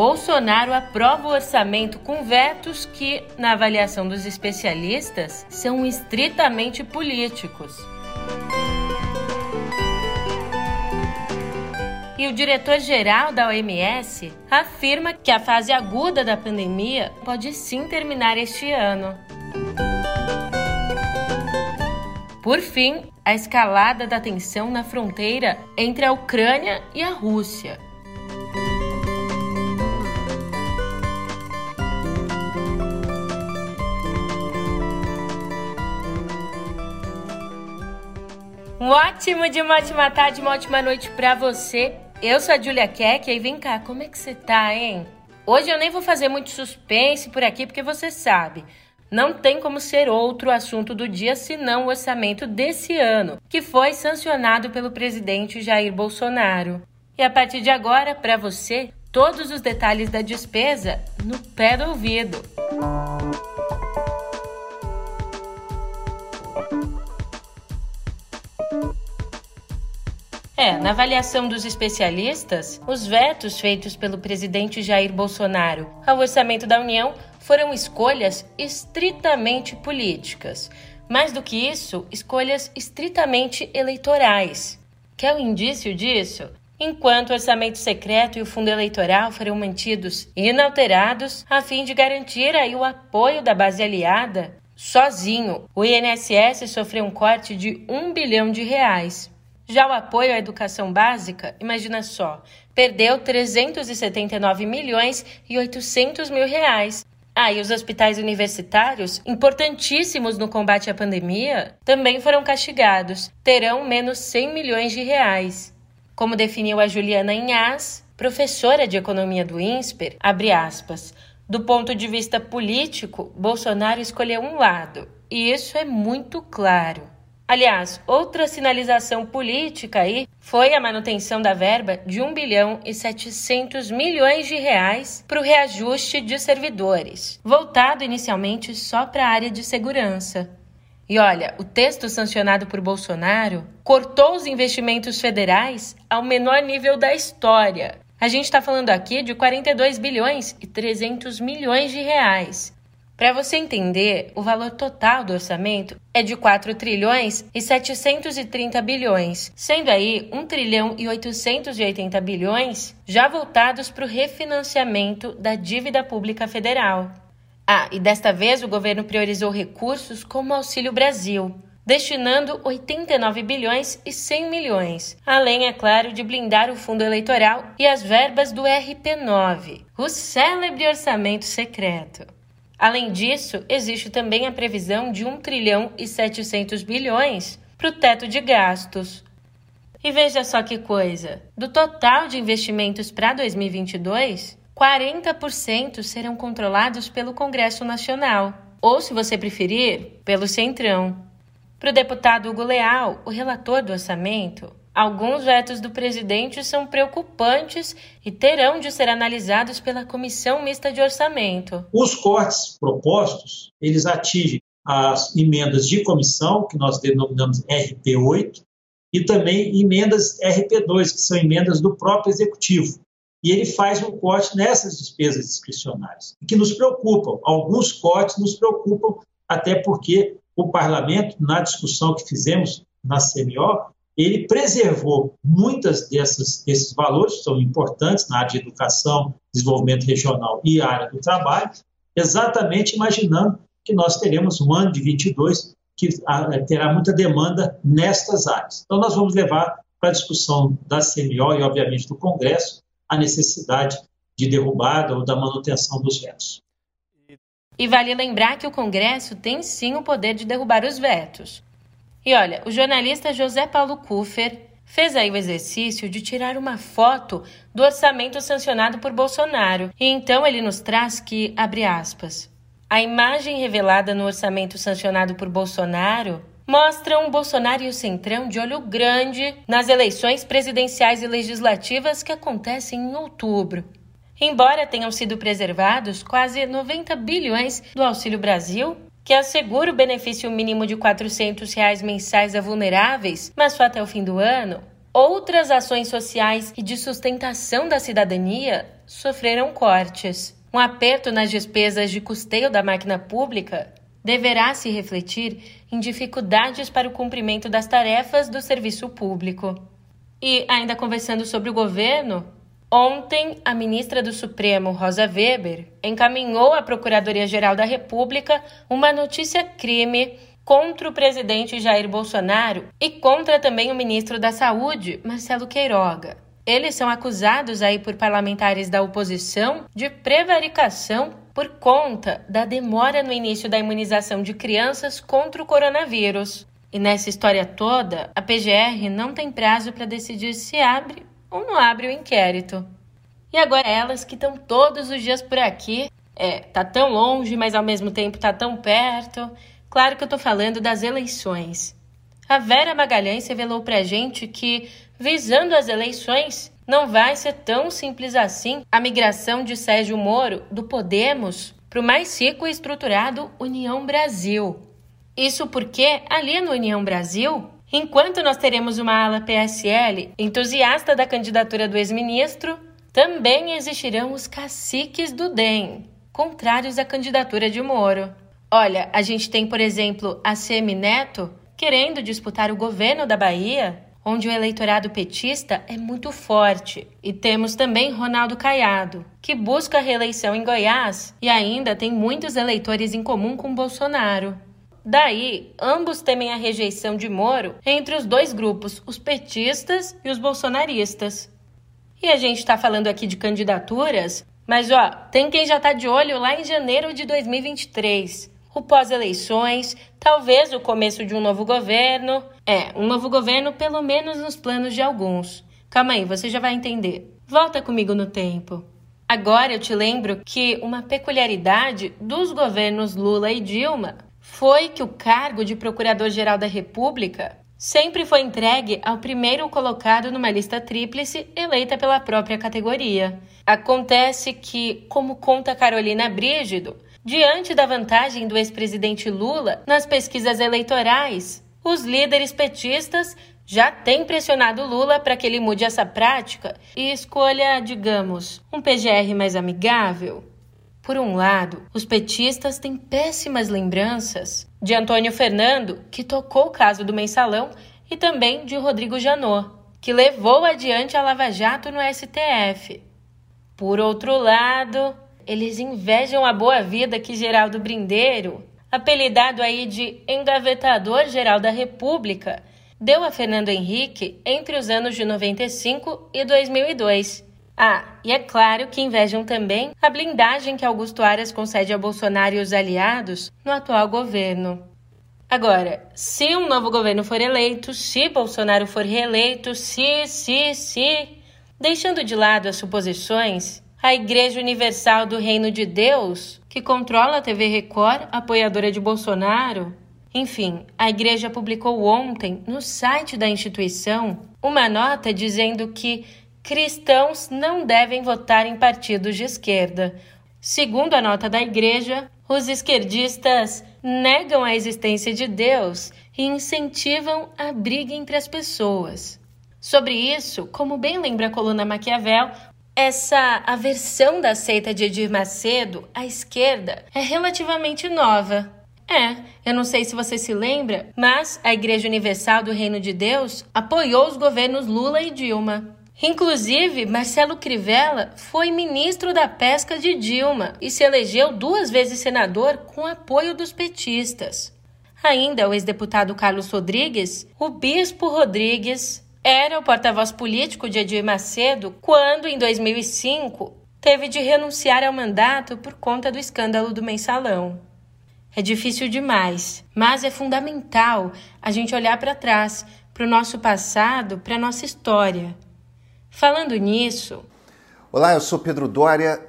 Bolsonaro aprova o orçamento com vetos que, na avaliação dos especialistas, são estritamente políticos. E o diretor-geral da OMS afirma que a fase aguda da pandemia pode sim terminar este ano. Por fim, a escalada da tensão na fronteira entre a Ucrânia e a Rússia. Um ótimo dia, uma ótima tarde, uma ótima noite para você. Eu sou a Julia Keck e vem cá, como é que você tá, hein? Hoje eu nem vou fazer muito suspense por aqui, porque você sabe, não tem como ser outro assunto do dia senão o orçamento desse ano, que foi sancionado pelo presidente Jair Bolsonaro. E a partir de agora, para você, todos os detalhes da despesa no pé do ouvido. É, na avaliação dos especialistas, os vetos feitos pelo presidente Jair Bolsonaro ao orçamento da União foram escolhas estritamente políticas. Mais do que isso, escolhas estritamente eleitorais. Quer um indício disso? Enquanto o orçamento secreto e o fundo eleitoral foram mantidos inalterados a fim de garantir aí o apoio da base aliada, sozinho o INSS sofreu um corte de um bilhão de reais. Já o apoio à educação básica, imagina só, perdeu 379 milhões e 800 mil reais. Ah, e os hospitais universitários, importantíssimos no combate à pandemia, também foram castigados, terão menos 100 milhões de reais. Como definiu a Juliana Inhas, professora de economia do INSPER, abre aspas, do ponto de vista político, Bolsonaro escolheu um lado, e isso é muito claro. Aliás, outra sinalização política aí foi a manutenção da verba de 1 bilhão e 700 milhões de reais para o reajuste de servidores, voltado inicialmente só para a área de segurança. E olha, o texto sancionado por Bolsonaro cortou os investimentos federais ao menor nível da história. A gente está falando aqui de 42 bilhões e 300 milhões de reais, para você entender, o valor total do orçamento é de 4 trilhões e 730 bilhões, sendo aí 1 trilhão e 880 bilhões já voltados para o refinanciamento da dívida pública federal. Ah, e desta vez o governo priorizou recursos como Auxílio Brasil, destinando 89 bilhões e 100 milhões, além, é claro, de blindar o fundo eleitoral e as verbas do RP9, o célebre orçamento secreto. Além disso, existe também a previsão de 1 trilhão e 700 bilhões para o teto de gastos. E veja só que coisa: do total de investimentos para 2022, 40% serão controlados pelo Congresso Nacional, ou, se você preferir, pelo Centrão. Para o deputado Hugo Leal, o relator do orçamento, Alguns vetos do presidente são preocupantes e terão de ser analisados pela Comissão Mista de Orçamento. Os cortes propostos, eles atingem as emendas de comissão, que nós denominamos RP8, e também emendas RP2, que são emendas do próprio executivo. E ele faz um corte nessas despesas discricionárias, que nos preocupam. Alguns cortes nos preocupam, até porque o parlamento, na discussão que fizemos na CMO, ele preservou muitas dessas, desses valores, que são importantes na área de educação, desenvolvimento regional e área do trabalho, exatamente imaginando que nós teremos um ano de 22 que ah, terá muita demanda nestas áreas. Então, nós vamos levar para a discussão da CMO e, obviamente, do Congresso a necessidade de derrubada ou da manutenção dos vetos. E vale lembrar que o Congresso tem sim o poder de derrubar os vetos. E olha, o jornalista José Paulo Kuffer fez aí o exercício de tirar uma foto do orçamento sancionado por Bolsonaro. E então ele nos traz que, abre aspas, a imagem revelada no orçamento sancionado por Bolsonaro mostra um Bolsonaro e o Centrão de olho grande nas eleições presidenciais e legislativas que acontecem em outubro. Embora tenham sido preservados quase 90 bilhões do Auxílio Brasil, que assegura o benefício mínimo de 400 reais mensais a vulneráveis, mas só até o fim do ano, outras ações sociais e de sustentação da cidadania sofreram cortes. Um aperto nas despesas de custeio da máquina pública deverá se refletir em dificuldades para o cumprimento das tarefas do serviço público. E, ainda conversando sobre o governo, ontem a ministra do Supremo, Rosa Weber, encaminhou à Procuradoria-Geral da República uma notícia-crime contra o presidente Jair Bolsonaro e contra também o ministro da Saúde, Marcelo Queiroga. Eles são acusados aí por parlamentares da oposição de prevaricação por conta da demora no início da imunização de crianças contra o coronavírus. E nessa história toda, a PGR não tem prazo para decidir se abre não abre o inquérito. E agora elas que estão todos os dias por aqui, é, tá tão longe, mas ao mesmo tempo tá tão perto. Claro que eu tô falando das eleições. A Vera Magalhães revelou pra gente que visando as eleições, não vai ser tão simples assim a migração de Sérgio Moro do Podemos para o mais rico e estruturado União Brasil. Isso porque ali no União Brasil, enquanto nós teremos uma ala PSL entusiasta da candidatura do ex-ministro, também existirão os caciques do DEM, contrários à candidatura de Moro. Olha, a gente tem, por exemplo, a Semi Neto querendo disputar o governo da Bahia onde o eleitorado petista é muito forte. E temos também Ronaldo Caiado, que busca a reeleição em Goiás e ainda tem muitos eleitores em comum com Bolsonaro. Daí, ambos temem a rejeição de Moro entre os dois grupos, os petistas e os bolsonaristas. E a gente está falando aqui de candidaturas, mas ó, tem quem já está de olho lá em janeiro de 2023 o pós-eleições, talvez o começo de um novo governo. É, um novo governo, pelo menos nos planos de alguns. Calma aí, você já vai entender. Volta comigo no tempo. Agora eu te lembro que uma peculiaridade dos governos Lula e Dilma foi que o cargo de Procurador-Geral da República sempre foi entregue ao primeiro colocado numa lista tríplice eleita pela própria categoria. Acontece que, como conta Carolina Brígido, Diante da vantagem do ex-presidente Lula nas pesquisas eleitorais, os líderes petistas já têm pressionado Lula para que ele mude essa prática e escolha, digamos, um PGR mais amigável. Por um lado, os petistas têm péssimas lembranças de Antônio Fernando, que tocou o caso do mensalão, e também de Rodrigo Janot, que levou adiante a Lava Jato no STF. Por outro lado, eles invejam a boa vida que Geraldo Brindeiro, apelidado aí de engavetador geral da República, deu a Fernando Henrique entre os anos de 95 e 2002. Ah, e é claro que invejam também a blindagem que Augusto Aras concede a Bolsonaro e os aliados no atual governo. Agora, se um novo governo for eleito, se Bolsonaro for reeleito, se, se, se, deixando de lado as suposições, a Igreja Universal do Reino de Deus, que controla a TV Record, apoiadora de Bolsonaro. Enfim, a igreja publicou ontem, no site da instituição, uma nota dizendo que cristãos não devem votar em partidos de esquerda. Segundo a nota da igreja, os esquerdistas negam a existência de Deus e incentivam a briga entre as pessoas. Sobre isso, como bem lembra a coluna Maquiavel, essa aversão da seita de Edir Macedo à esquerda é relativamente nova. É, eu não sei se você se lembra, mas a Igreja Universal do Reino de Deus apoiou os governos Lula e Dilma. Inclusive, Marcelo Crivella foi ministro da Pesca de Dilma e se elegeu duas vezes senador com apoio dos petistas. Ainda o ex-deputado Carlos Rodrigues, o bispo Rodrigues, era o porta-voz político de Edir Macedo quando, em 2005, teve de renunciar ao mandato por conta do escândalo do mensalão. É difícil demais, mas é fundamental a gente olhar para trás, para o nosso passado, para a nossa história. Falando nisso. Olá, eu sou Pedro Dória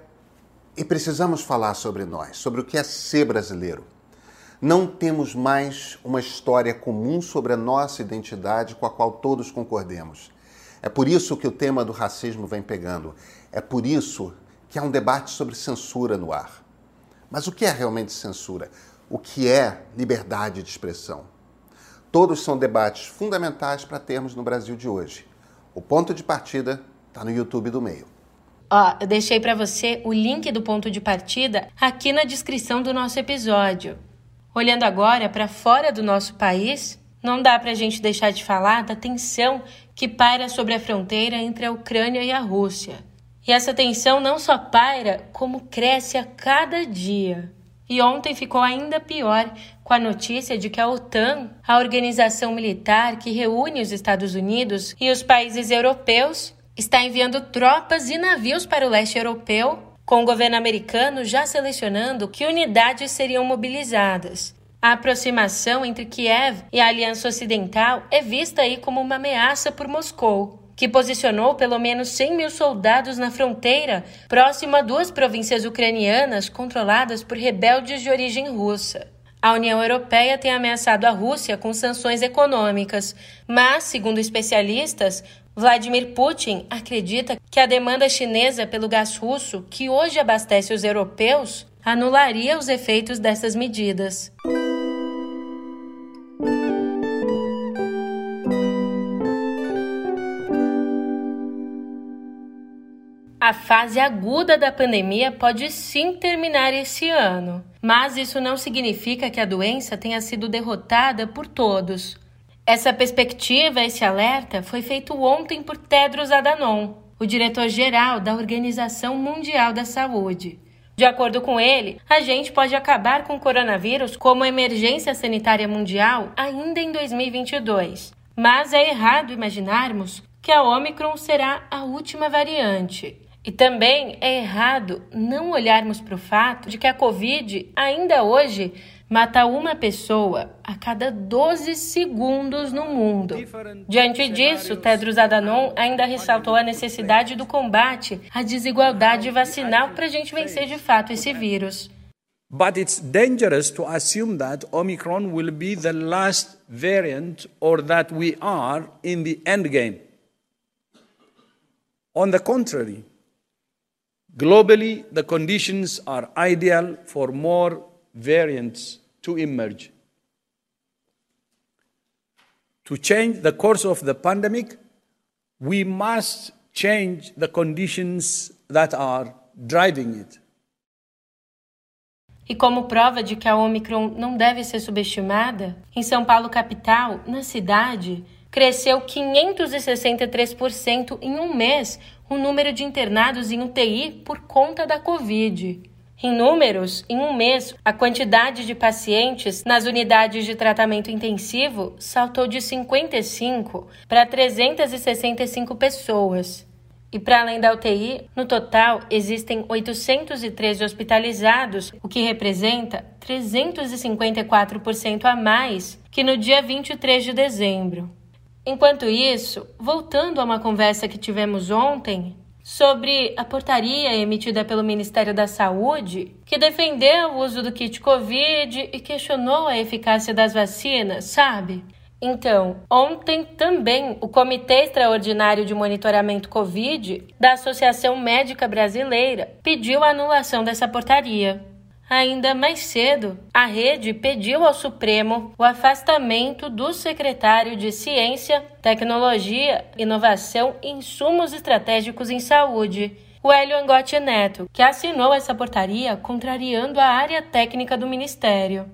e precisamos falar sobre nós, sobre o que é ser brasileiro. Não temos mais uma história comum sobre a nossa identidade com a qual todos concordemos. É por isso que o tema do racismo vem pegando. É por isso que há um debate sobre censura no ar. Mas o que é realmente censura? O que é liberdade de expressão? Todos são debates fundamentais para termos no Brasil de hoje. O ponto de partida está no YouTube do meio. Ó, eu deixei para você o link do ponto de partida aqui na descrição do nosso episódio. Olhando agora para fora do nosso país, não dá para a gente deixar de falar da tensão que paira sobre a fronteira entre a Ucrânia e a Rússia. E essa tensão não só paira, como cresce a cada dia. E ontem ficou ainda pior com a notícia de que a OTAN, a organização militar que reúne os Estados Unidos e os países europeus, está enviando tropas e navios para o leste europeu, com o governo americano já selecionando que unidades seriam mobilizadas. A aproximação entre Kiev e a Aliança Ocidental é vista aí como uma ameaça por Moscou, que posicionou pelo menos 100 mil soldados na fronteira próximo a duas províncias ucranianas controladas por rebeldes de origem russa. A União Europeia tem ameaçado a Rússia com sanções econômicas, mas, segundo especialistas, Vladimir Putin acredita que a demanda chinesa pelo gás russo, que hoje abastece os europeus, anularia os efeitos dessas medidas. A fase aguda da pandemia pode sim terminar esse ano, mas isso não significa que a doença tenha sido derrotada por todos. Essa perspectiva, esse alerta, foi feito ontem por Tedros Adhanom, o diretor-geral da Organização Mundial da Saúde. De acordo com ele, a gente pode acabar com o coronavírus como emergência sanitária mundial ainda em 2022. Mas é errado imaginarmos que a Omicron será a última variante. E também é errado não olharmos para o fato de que a Covid ainda hoje mata uma pessoa a cada 12 segundos no mundo. Diante disso, Tedros Adhanom ainda ressaltou a necessidade do combate à desigualdade vacinal para a gente vencer de fato esse vírus. But it's dangerous to assume that Omicron will be the last variant or that we are in the end game. On the contrary, globally, the conditions are ideal for more variants to emerge. To change the course of the pandemic, we must change the conditions that are driving it. E como prova de que a Omicron não deve ser subestimada, em São Paulo capital, na cidade, cresceu 563% em um mês o número de internados em UTI por conta da Covid. Em números, em um mês, a quantidade de pacientes nas unidades de tratamento intensivo saltou de 55 para 365 pessoas. E para além da UTI, no total existem 813 hospitalizados, o que representa 354% a mais que no dia 23 de dezembro. Enquanto isso, voltando a uma conversa que tivemos ontem, sobre a portaria emitida pelo Ministério da Saúde, que defendeu o uso do kit Covid e questionou a eficácia das vacinas, sabe? Então, ontem também o Comitê Extraordinário de Monitoramento Covid da Associação Médica Brasileira pediu a anulação dessa portaria. Ainda mais cedo, a rede pediu ao Supremo o afastamento do secretário de Ciência, Tecnologia, Inovação e Insumos Estratégicos em Saúde, o Hélio Angotti Neto, que assinou essa portaria contrariando a área técnica do Ministério.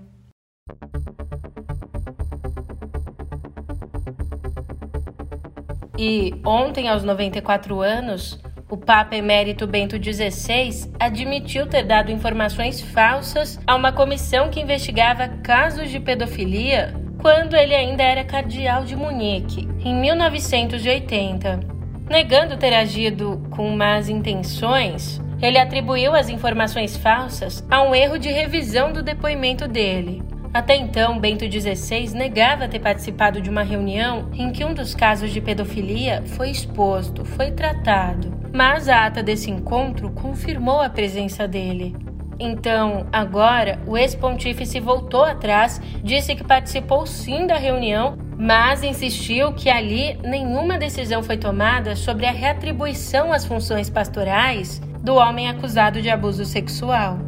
E ontem, aos 94 anos, o Papa Emérito Bento XVI admitiu ter dado informações falsas a uma comissão que investigava casos de pedofilia quando ele ainda era cardeal de Munique, em 1980. Negando ter agido com más intenções, ele atribuiu as informações falsas a um erro de revisão do depoimento dele. Até então, Bento XVI negava ter participado de uma reunião em que um dos casos de pedofilia foi exposto, foi tratado, mas a ata desse encontro confirmou a presença dele. Então, agora, o ex-pontífice voltou atrás, disse que participou sim da reunião, mas insistiu que ali nenhuma decisão foi tomada sobre a reatribuição às funções pastorais do homem acusado de abuso sexual.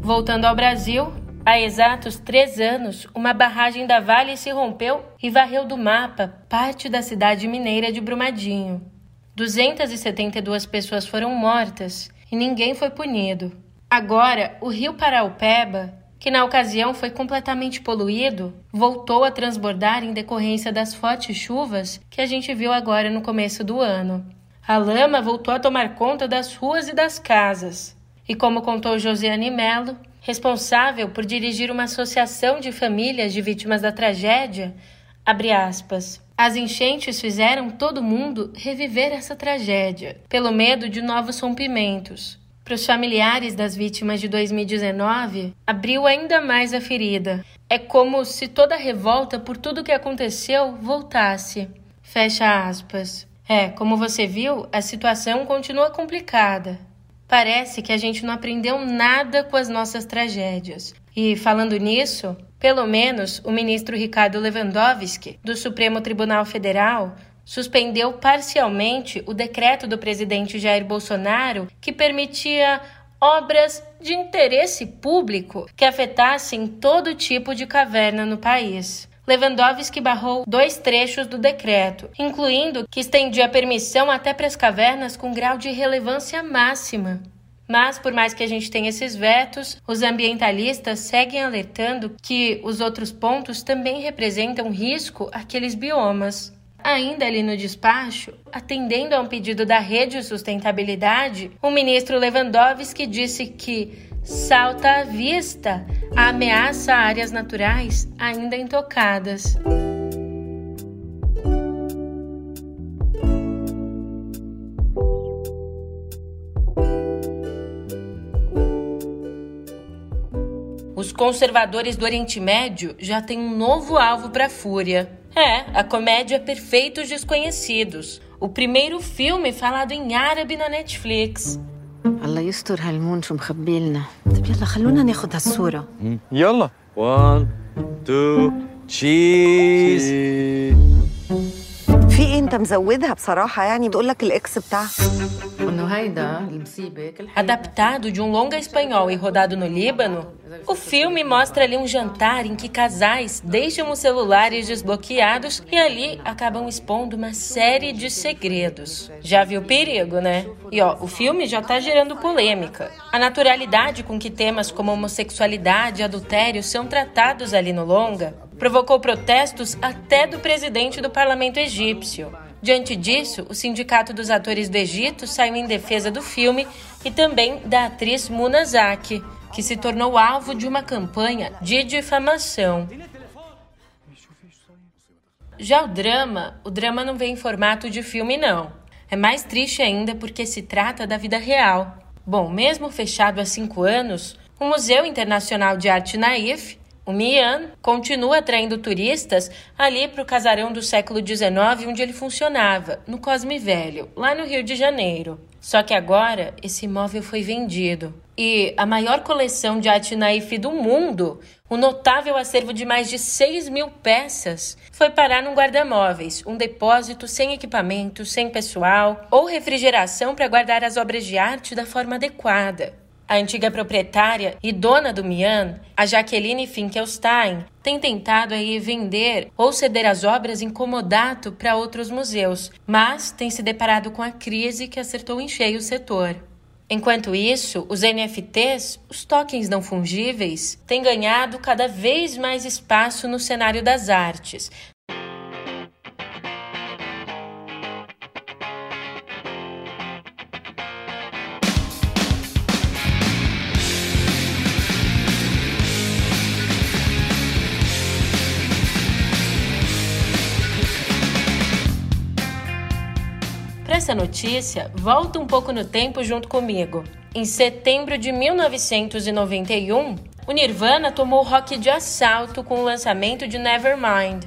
Voltando ao Brasil, Há exatos três anos, uma barragem da Vale se rompeu e varreu do mapa parte da cidade mineira de Brumadinho. 272 pessoas foram mortas e ninguém foi punido. Agora, o rio Paraupeba, que na ocasião foi completamente poluído, voltou a transbordar em decorrência das fortes chuvas que a gente viu agora no começo do ano. A lama voltou a tomar conta das ruas e das casas. E como contou Josiane Mello, responsável por dirigir uma associação de famílias de vítimas da tragédia, abre aspas. As enchentes fizeram todo mundo reviver essa tragédia, pelo medo de novos rompimentos. Para os familiares das vítimas de 2019, abriu ainda mais a ferida. É como se toda a revolta por tudo que aconteceu voltasse. Fecha aspas. É, como você viu, a situação continua complicada. Parece que a gente não aprendeu nada com as nossas tragédias. E falando nisso, pelo menos o ministro Ricardo Lewandowski, do Supremo Tribunal Federal, suspendeu parcialmente o decreto do presidente Jair Bolsonaro que permitia obras de interesse público que afetassem todo tipo de caverna no país. Lewandowski barrou dois trechos do decreto, incluindo que estendia a permissão até para as cavernas com grau de relevância máxima. Mas, por mais que a gente tenha esses vetos, os ambientalistas seguem alertando que os outros pontos também representam risco àqueles biomas. Ainda ali no despacho, atendendo a um pedido da Rede Sustentabilidade, o ministro Lewandowski disse que salta à vista a ameaça a áreas naturais ainda intocadas. Os conservadores do Oriente Médio já têm um novo alvo para a fúria. É, a comédia Perfeitos Desconhecidos, o primeiro filme falado em árabe na Netflix. الله يستر هالمون شو مخبي لنا طيب يلا خلونا ناخد هالصورة يلا 1 2 تشيز في ايه انت مزودها بصراحة يعني بتقول لك الاكس بتاعها Adaptado de um longa espanhol e rodado no Líbano, o filme mostra ali um jantar em que casais deixam os celulares desbloqueados e ali acabam expondo uma série de segredos. Já viu o perigo, né? E ó, o filme já tá gerando polêmica. A naturalidade com que temas como homossexualidade e adultério são tratados ali no longa provocou protestos até do presidente do parlamento egípcio. Diante disso, o Sindicato dos Atores do Egito saiu em defesa do filme e também da atriz Muna Zaki, que se tornou alvo de uma campanha de difamação. Já o drama, o drama não vem em formato de filme, não. É mais triste ainda porque se trata da vida real. Bom, mesmo fechado há cinco anos, o Museu Internacional de Arte Naif o Mian continua atraindo turistas ali para o casarão do século XIX onde ele funcionava, no Cosme Velho, lá no Rio de Janeiro. Só que agora esse imóvel foi vendido. E a maior coleção de arte naif do mundo, um notável acervo de mais de 6 mil peças, foi parar num guarda-móveis, um depósito sem equipamento, sem pessoal ou refrigeração para guardar as obras de arte da forma adequada. A antiga proprietária e dona do Mian, a Jaqueline Finkelstein, tem tentado aí vender ou ceder as obras em comodato para outros museus, mas tem se deparado com a crise que acertou em cheio o setor. Enquanto isso, os NFTs, os tokens não fungíveis, têm ganhado cada vez mais espaço no cenário das artes, essa notícia, volta um pouco no tempo junto comigo. Em setembro de 1991, o Nirvana tomou rock de assalto com o lançamento de Nevermind.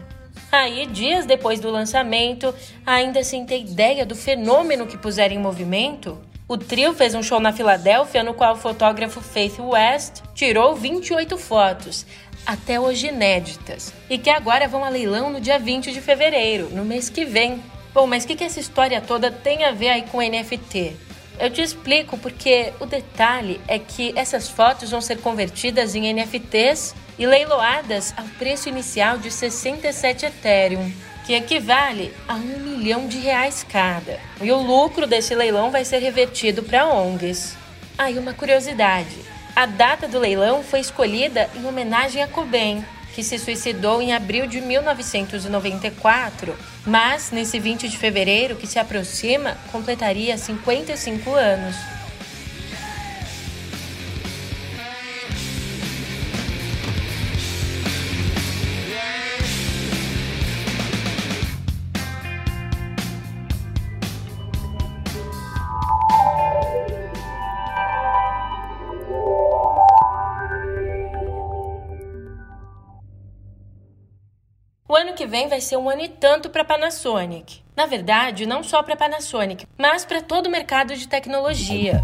Aí, dias depois do lançamento, ainda sem ter ideia do fenômeno que puseram em movimento, o trio fez um show na Filadélfia no qual o fotógrafo Faith West tirou 28 fotos, até hoje inéditas, e que agora vão a leilão no dia 20 de fevereiro, no mês que vem. Bom, mas o que, que essa história toda tem a ver aí com NFT? Eu te explico porque o detalhe é que essas fotos vão ser convertidas em NFTs e leiloadas ao preço inicial de 67 Ethereum, que equivale a um milhão de reais cada. E o lucro desse leilão vai ser revertido para ONGs. Aí ah, uma curiosidade: a data do leilão foi escolhida em homenagem a Cobain, que se suicidou em abril de 1994, mas nesse 20 de fevereiro que se aproxima, completaria 55 anos. Vem vai ser um ano e tanto para a Panasonic. Na verdade, não só para a Panasonic, mas para todo o mercado de tecnologia.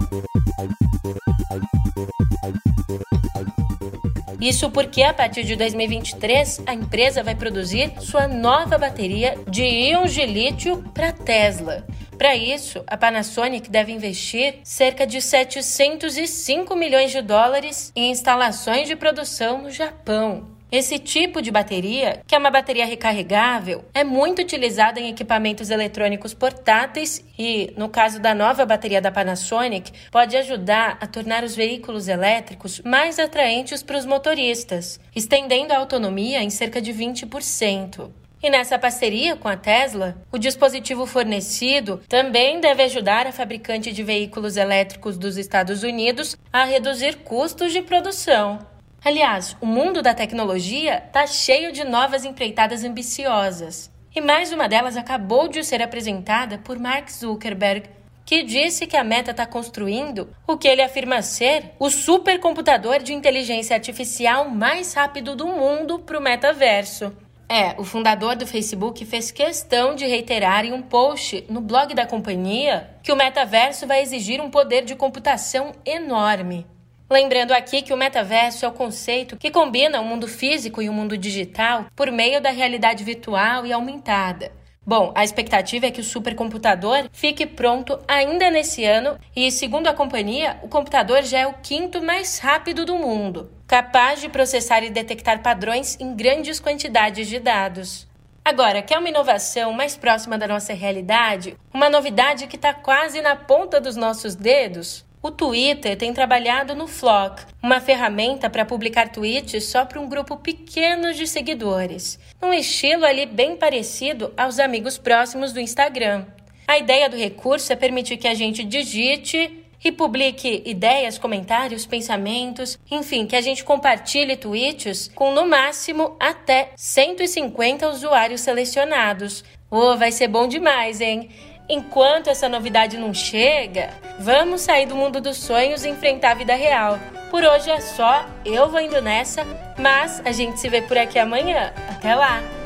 Isso porque a partir de 2023 a empresa vai produzir sua nova bateria de íons de lítio para Tesla. Para isso, a Panasonic deve investir cerca de 705 milhões de dólares em instalações de produção no Japão. Esse tipo de bateria, que é uma bateria recarregável, é muito utilizada em equipamentos eletrônicos portáteis e, no caso da nova bateria da Panasonic, pode ajudar a tornar os veículos elétricos mais atraentes para os motoristas, estendendo a autonomia em cerca de 20%. E nessa parceria com a Tesla, o dispositivo fornecido também deve ajudar a fabricante de veículos elétricos dos Estados Unidos a reduzir custos de produção. Aliás, o mundo da tecnologia está cheio de novas empreitadas ambiciosas. E mais uma delas acabou de ser apresentada por Mark Zuckerberg, que disse que a Meta está construindo o que ele afirma ser o supercomputador de inteligência artificial mais rápido do mundo para o metaverso. É, o fundador do Facebook fez questão de reiterar em um post no blog da companhia que o metaverso vai exigir um poder de computação enorme. Lembrando aqui que o metaverso é o conceito que combina o mundo físico e o mundo digital por meio da realidade virtual e aumentada. Bom, a expectativa é que o supercomputador fique pronto ainda nesse ano e, segundo a companhia, o computador já é o quinto mais rápido do mundo, capaz de processar e detectar padrões em grandes quantidades de dados. Agora, quer uma inovação mais próxima da nossa realidade? Uma novidade que está quase na ponta dos nossos dedos? O Twitter tem trabalhado no Flock, uma ferramenta para publicar tweets só para um grupo pequeno de seguidores, num estilo ali bem parecido aos amigos próximos do Instagram. A ideia do recurso é permitir que a gente digite e publique ideias, comentários, pensamentos, enfim, que a gente compartilhe tweets com no máximo até 150 usuários selecionados. Oh, vai ser bom demais, hein? Enquanto essa novidade não chega, vamos sair do mundo dos sonhos e enfrentar a vida real. Por hoje é só, eu vou indo nessa, mas a gente se vê por aqui amanhã. Até lá!